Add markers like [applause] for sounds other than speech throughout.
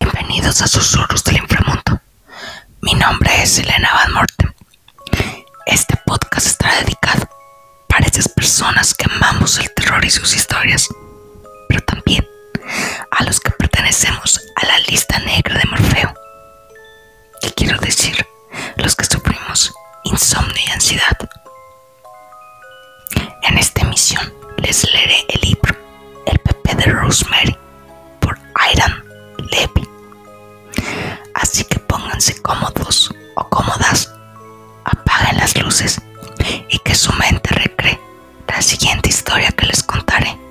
Bienvenidos a Susurros del Inframundo. Mi nombre es Elena Van Morten. Este podcast estará dedicado para esas personas que amamos el terror y sus historias, pero también a los que pertenecemos a la lista negra de Morfeo. ¿Qué quiero decir? Los que sufrimos insomnio y ansiedad. En esta emisión les leeré el libro El Pepe de Rosemary Iron Levy. Así que pónganse cómodos o cómodas, apaguen las luces y que su mente recree la siguiente historia que les contaré.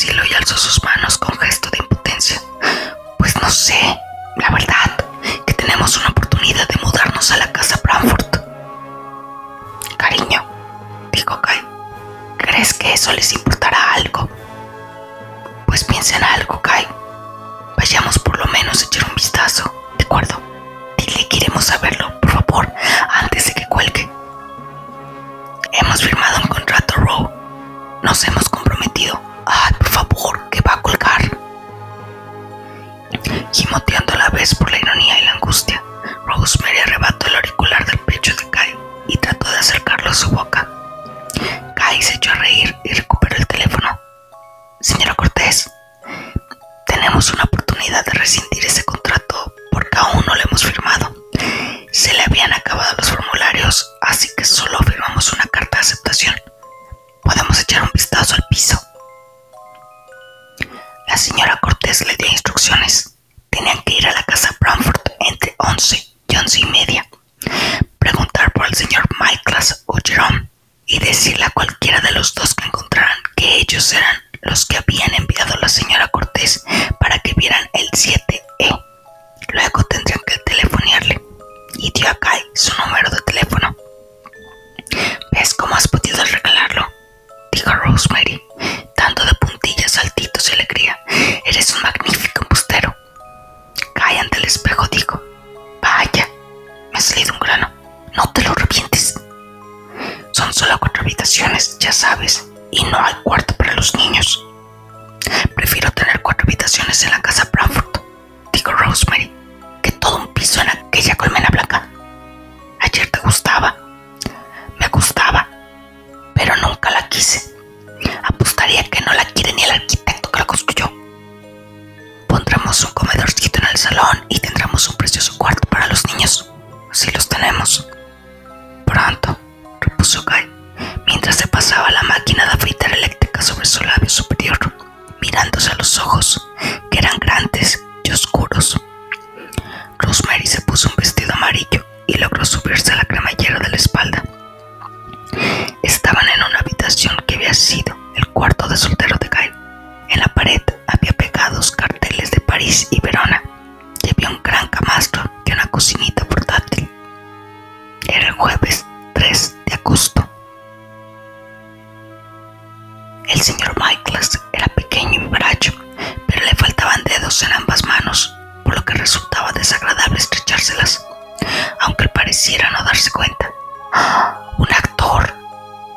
Vaciló y alzó sus manos rescindir ese contrato porque aún no lo hemos firmado. Se le habían acabado los formularios, así que solo firmamos una carta de aceptación. Podemos echar un vistazo al piso. La señora Cortés le dio instrucciones. Tenían que ir a la casa Bramford entre 11 y 11 y media, preguntar por el señor Michaelas o Jerome y decirle a cualquiera de los dos que encontraran que ellos eran los que habían enviado a la señora Cortés para que vieran el 7E. Luego tendrían que telefonearle y dio a Kai su número de teléfono. ¿Ves cómo has podido regalarlo? Dijo Rosemary, dando de puntillas, ojos, que eran grandes y oscuros. Rosemary se puso un vestido amarillo y logró subirse a la cremallera de la espalda. Estaban en una habitación que había sido el cuarto de soltero de Guy. En la pared había pegados carteles de París y Verona y había un gran camastro y una cocinita portátil. Era el jueves 3 de agosto. El señor Michaelas pareciera no darse cuenta. [gasps] ¡Un actor!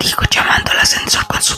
dijo llamando al ascensor con su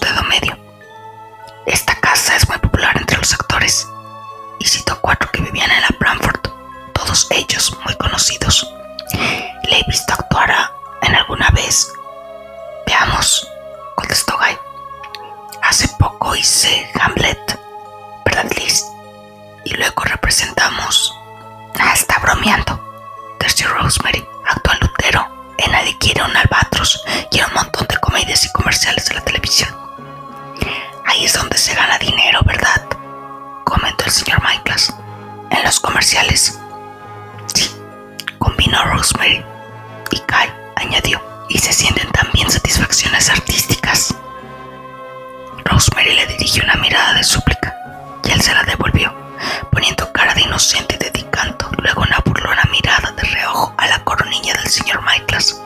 de inocente dedicando luego una burlona mirada de reojo a la coronilla del señor Michaels.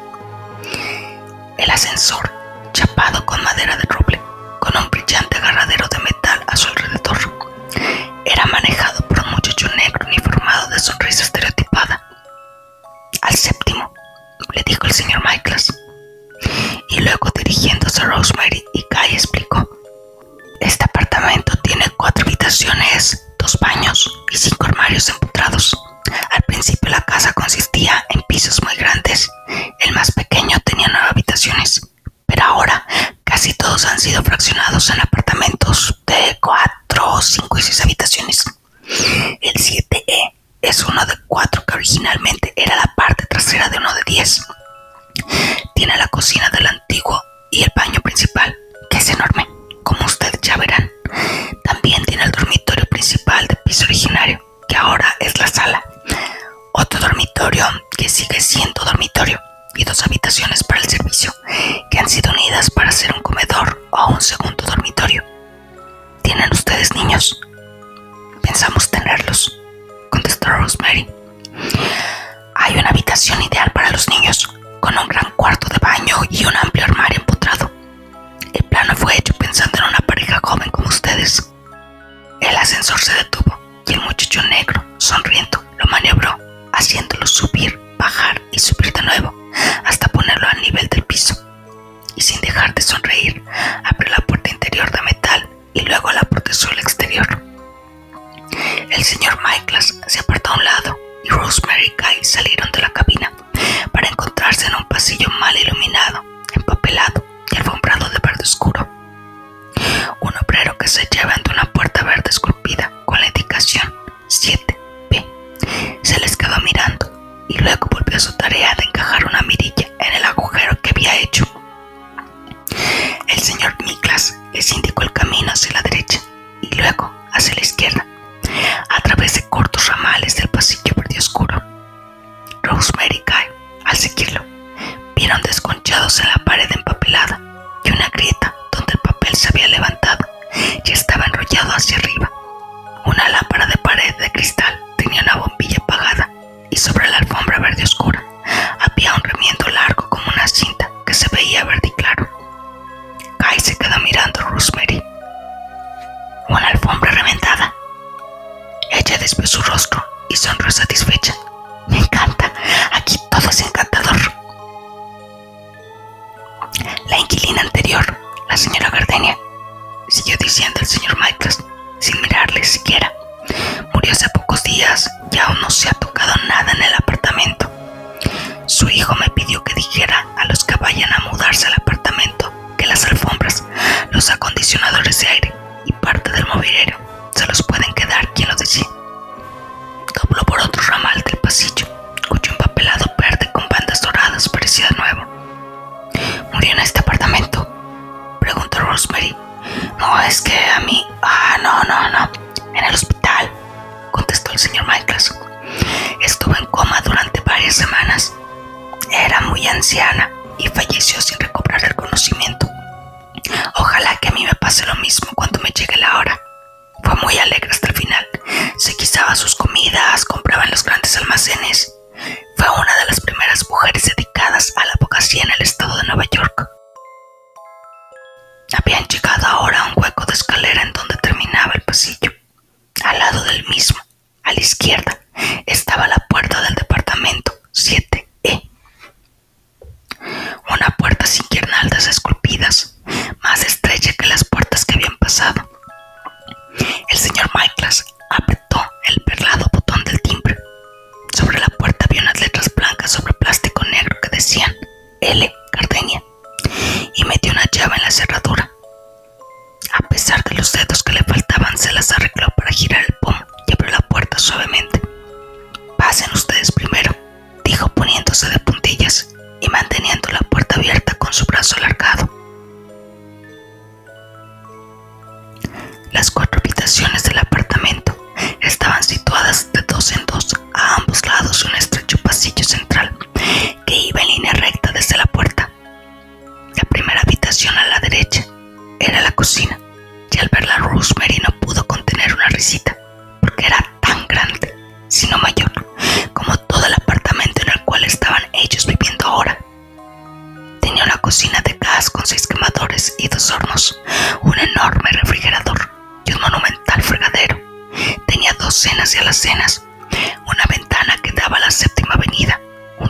El ascensor, chapado con madera de roble, es uno de cuatro que originalmente era la parte trasera de uno de diez. Tiene la cocina del antiguo y el baño principal, que es enorme como ustedes ya verán. También tiene el dormitorio principal de piso originario, que ahora es la sala. Otro dormitorio que sigue siendo dormitorio y dos habitaciones para el servicio que han sido unidas para hacer un comedor o un segundo dormitorio. ¿Tienen ustedes niños? Pensamos tenerlos, Rosemary. Hay una habitación ideal para los niños, con un gran cuarto de baño y un amplio armario empotrado. El plano fue hecho pensando en una pareja joven como ustedes. El ascensor se detuvo y el muchacho negro, sonriendo, lo maniobró, haciéndolo subir, bajar y subir de nuevo, hasta ponerlo al nivel del piso. Y sin dejar de sonreír, abrió la puerta interior de metal y luego la puerta exterior. El señor Michaels se apartó a un lado y Rosemary y Guy salieron de la cabina para encontrarse en un pasillo mal iluminado, empapelado y alfombrado de verde oscuro. Un obrero que se lleva ante una puerta verde esculpida con la indicación 7B se les quedó mirando y luego volvió a su tarea de encajar una mirilla en el agujero que había hecho. El señor Miklas les indicó el camino hacia la derecha y luego hacia la izquierda, a través de cortos ramales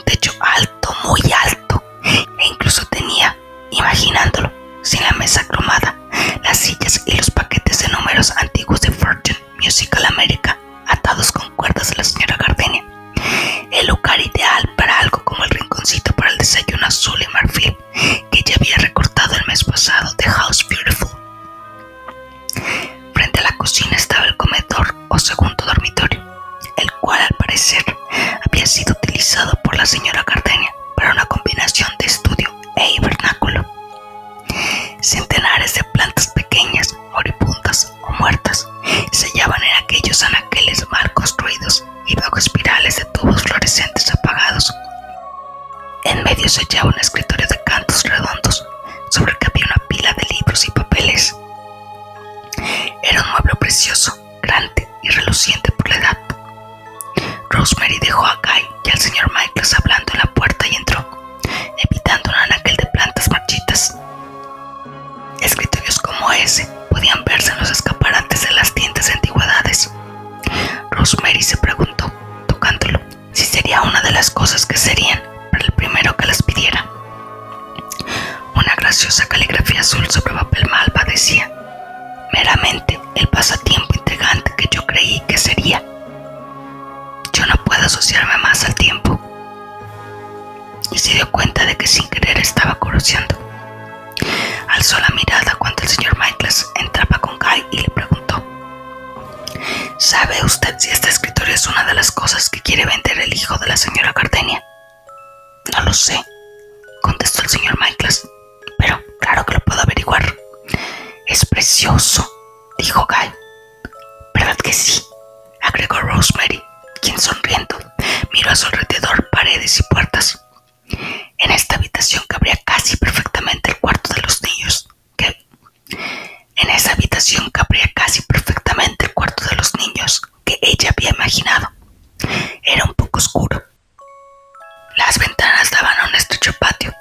techo. se hallaba un escritorio de cantos redondos sobre el que había una pila de libros y papeles. Era un mueble precioso, grande y reluciente por la edad. Rosemary dejó a Guy y al señor Michaels hablando en la puerta y entró, evitando un anaquel de plantas marchitas. Escritorios como ese podían verse en los escaparates de las tiendas de antigüedades. Rosemary se preguntó, tocándolo, si sería una de las cosas que serían el primero que las pidiera. Una graciosa caligrafía azul sobre papel malva decía, meramente el pasatiempo intrigante que yo creí que sería. Yo no puedo asociarme más al tiempo. Y se dio cuenta de que sin querer estaba corociando. Alzó la mirada cuando el señor Michaels entraba con Guy y le preguntó, ¿sabe usted si este escritorio es una de las cosas que quiere vender el hijo de la señora Cardenia? No lo sé, contestó el señor Michaels, pero claro que lo puedo averiguar. Es precioso, dijo Guy. ¿Verdad que sí? agregó Rosemary, quien sonriendo miró a su alrededor paredes y puertas. En esta habitación cabría casi perfectamente el cuarto de los niños. Que en esa habitación cabría casi perfectamente el cuarto de los niños que ella había imaginado. Era un poco oscuro, las ventanas daban a un estrecho patio.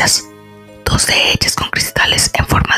residencias, dos de ellas con cristales en forma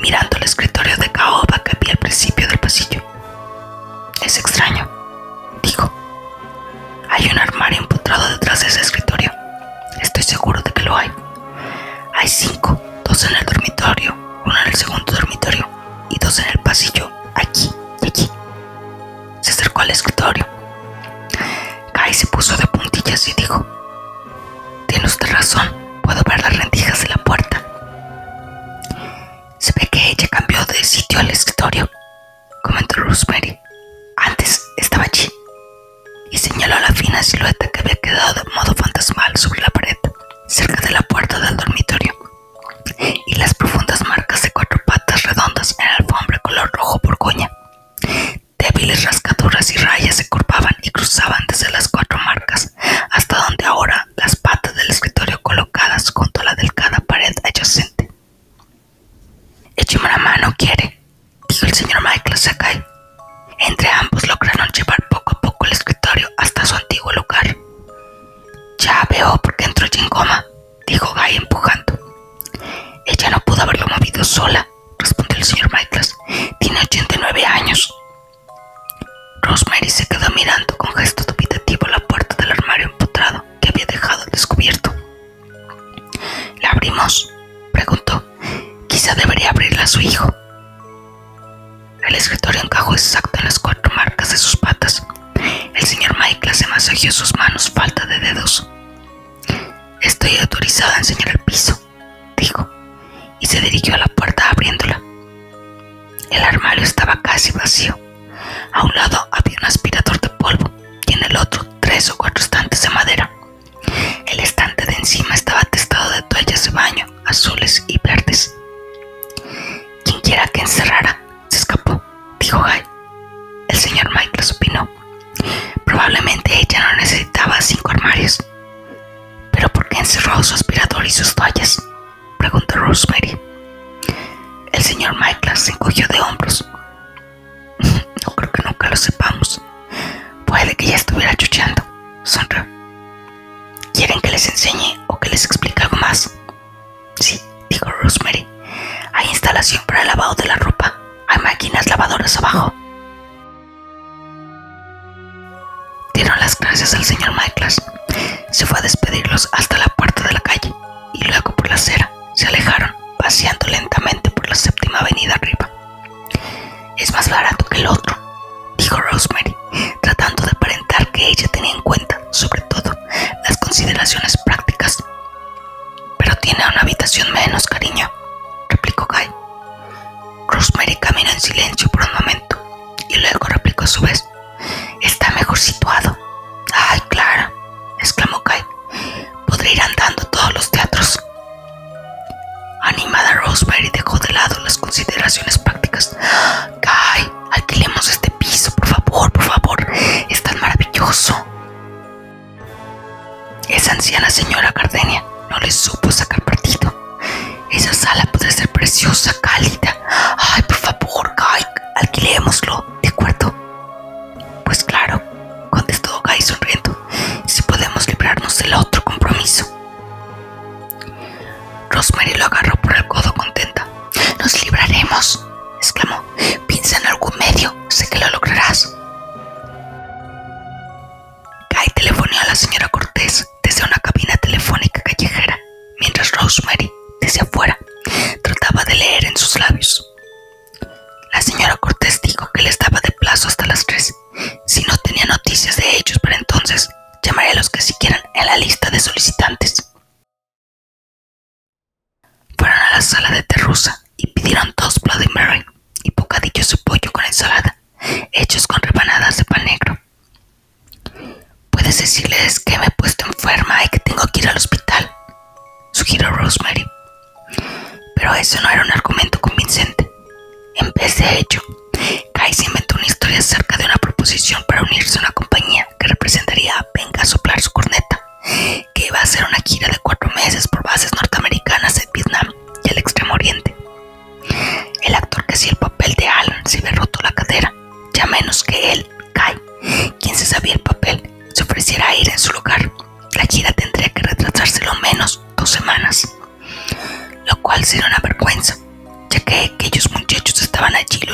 mirando el escritorio de caoba que había al principio del pasillo. Es extraño, dijo. Hay un armario empotrado detrás de ese escritorio. Estoy seguro de que lo hay. Hay cinco, dos en el dormitorio, uno en el segundo dormitorio y dos en el pasillo, aquí y allí. Se acercó al escritorio. Kai se puso de puntillas y dijo, tiene usted razón, puedo ver las rendijas de la puerta. Se ve que ella cambió de sitio al escritorio, comentó Rosemary. Antes estaba allí y señaló la fina silueta que había quedado de modo fantasmal sobre la pared, cerca de la puerta del dormitorio, y las profundas El escritorio encajó exacto en las cuatro marcas de sus patas. El señor Michael se masajeó sus manos, falta de dedos. Estoy autorizada a enseñar el piso, dijo, y se dirigió a la puerta abriéndola. El armario estaba casi vacío. A un lado había un aspirador de polvo y en el otro tres o cuatro estantes de madera. El estante de encima estaba atestado de toallas de baño, azules y verdes. Quien quiera que encerrara, se escapó, dijo Guy. El señor Michael opinó. Probablemente ella no necesitaba cinco armarios. ¿Pero por qué encerró su aspirador y sus toallas? preguntó Rosemary. El señor Michael se encogió de hombros. [laughs] No creo que nunca lo sepamos. Puede que ya estuviera chucheando. Sonrió. ¿Quieren que les enseñe o que les explique algo más? Sí, dijo Rosemary. Hay instalación para el lavado de la ropa. Hay máquinas lavadoras abajo. Dieron las gracias al señor Michaels. Se fue a despedirlos hasta la puerta de la calle y luego por la acera se alejaron, paseando lentamente por la séptima avenida arriba. Es más barato que el otro, dijo Rosemary, tratando de aparentar que ella tenía en cuenta, sobre todo, las consideraciones prácticas. Pero tiene una habitación menos, cariño, replicó Guy. Rosemary caminó en silencio por un lista de solicitantes. Fueron a la sala de terrusa y pidieron dos Bloody Mary y bocadillos de pollo con ensalada, hechos con rebanadas de pan negro. Puedes decirles que me he puesto enferma y que tengo que ir al hospital, sugirió Rosemary. Pero eso no era un argumento convincente. En vez de ello, Kai se inventó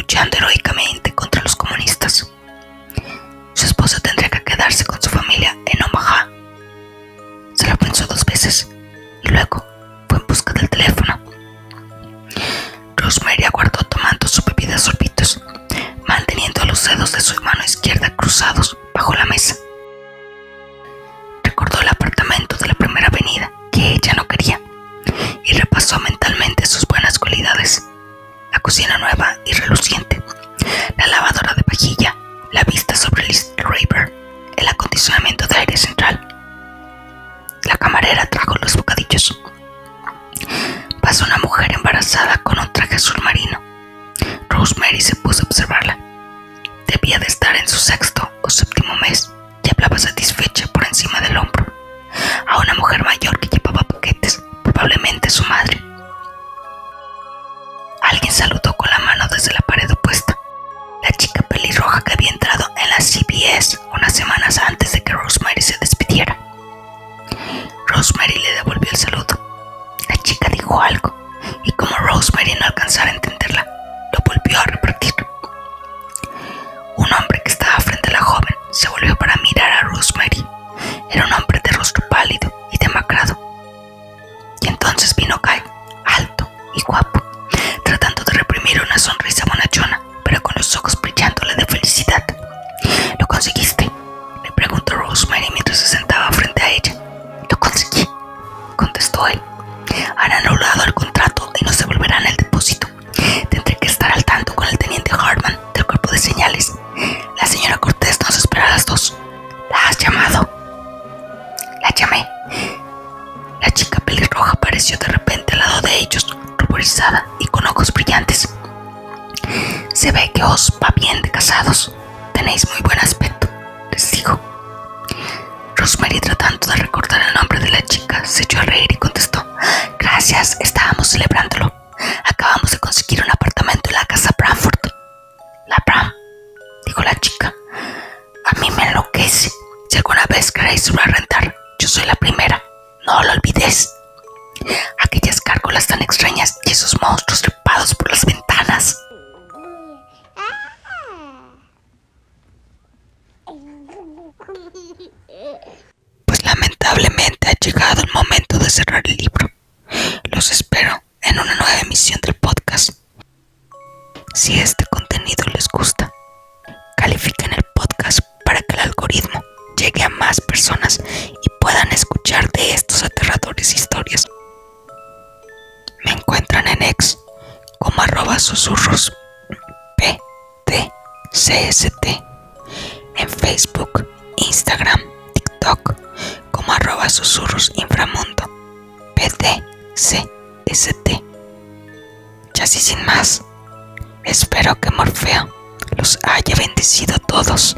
luchando heroicamente contra los comunistas. Su esposa tendría que quedarse con su familia en Omaha. Se lo pensó dos veces y luego fue en busca del teléfono. Rosemary aguardó tomando su bebida a sorbitos, manteniendo los dedos de su mano izquierda cruzados bajo la mesa. Recordó el apartamento de la primera avenida que ella no quería y repasó mentalmente. La cocina nueva y reluciente, la lavadora de vajilla, la vista sobre el East River, el acondicionamiento de aire central. La camarera trajo los bocadillos. Pasó una mujer embarazada con un traje azul marino. Rosemary se puso a observarla. Debía de estar en su sexto o séptimo mes y hablaba satisfecha por encima del hombro a una mujer mayor que llevaba paquetes, probablemente su madre. Alguien saludó con la mano desde la pared opuesta. La chica pelirroja que había entrado en la CBS de repente al lado de ellos, ruborizada y con ojos brillantes. Se ve que os va bien de casados. Tenéis muy buen aspecto, les digo. Rosemary, tratando de recordar el nombre de la chica, se echó a reír y contestó: Gracias, estábamos celebrándolo. Acabamos de conseguir un apartamento en la casa Bramford. La Bram, dijo la chica. A mí me enloquece. Si alguna vez queréis ir rentar, yo soy la primera. No lo olvides. Aquellas gárgolas tan extrañas y esos monstruos trepados por las ventanas. PTCST en Facebook, Instagram, TikTok como arroba susurros inframundo PTCST. Ya así sin más, espero que Morfeo los haya bendecido todos.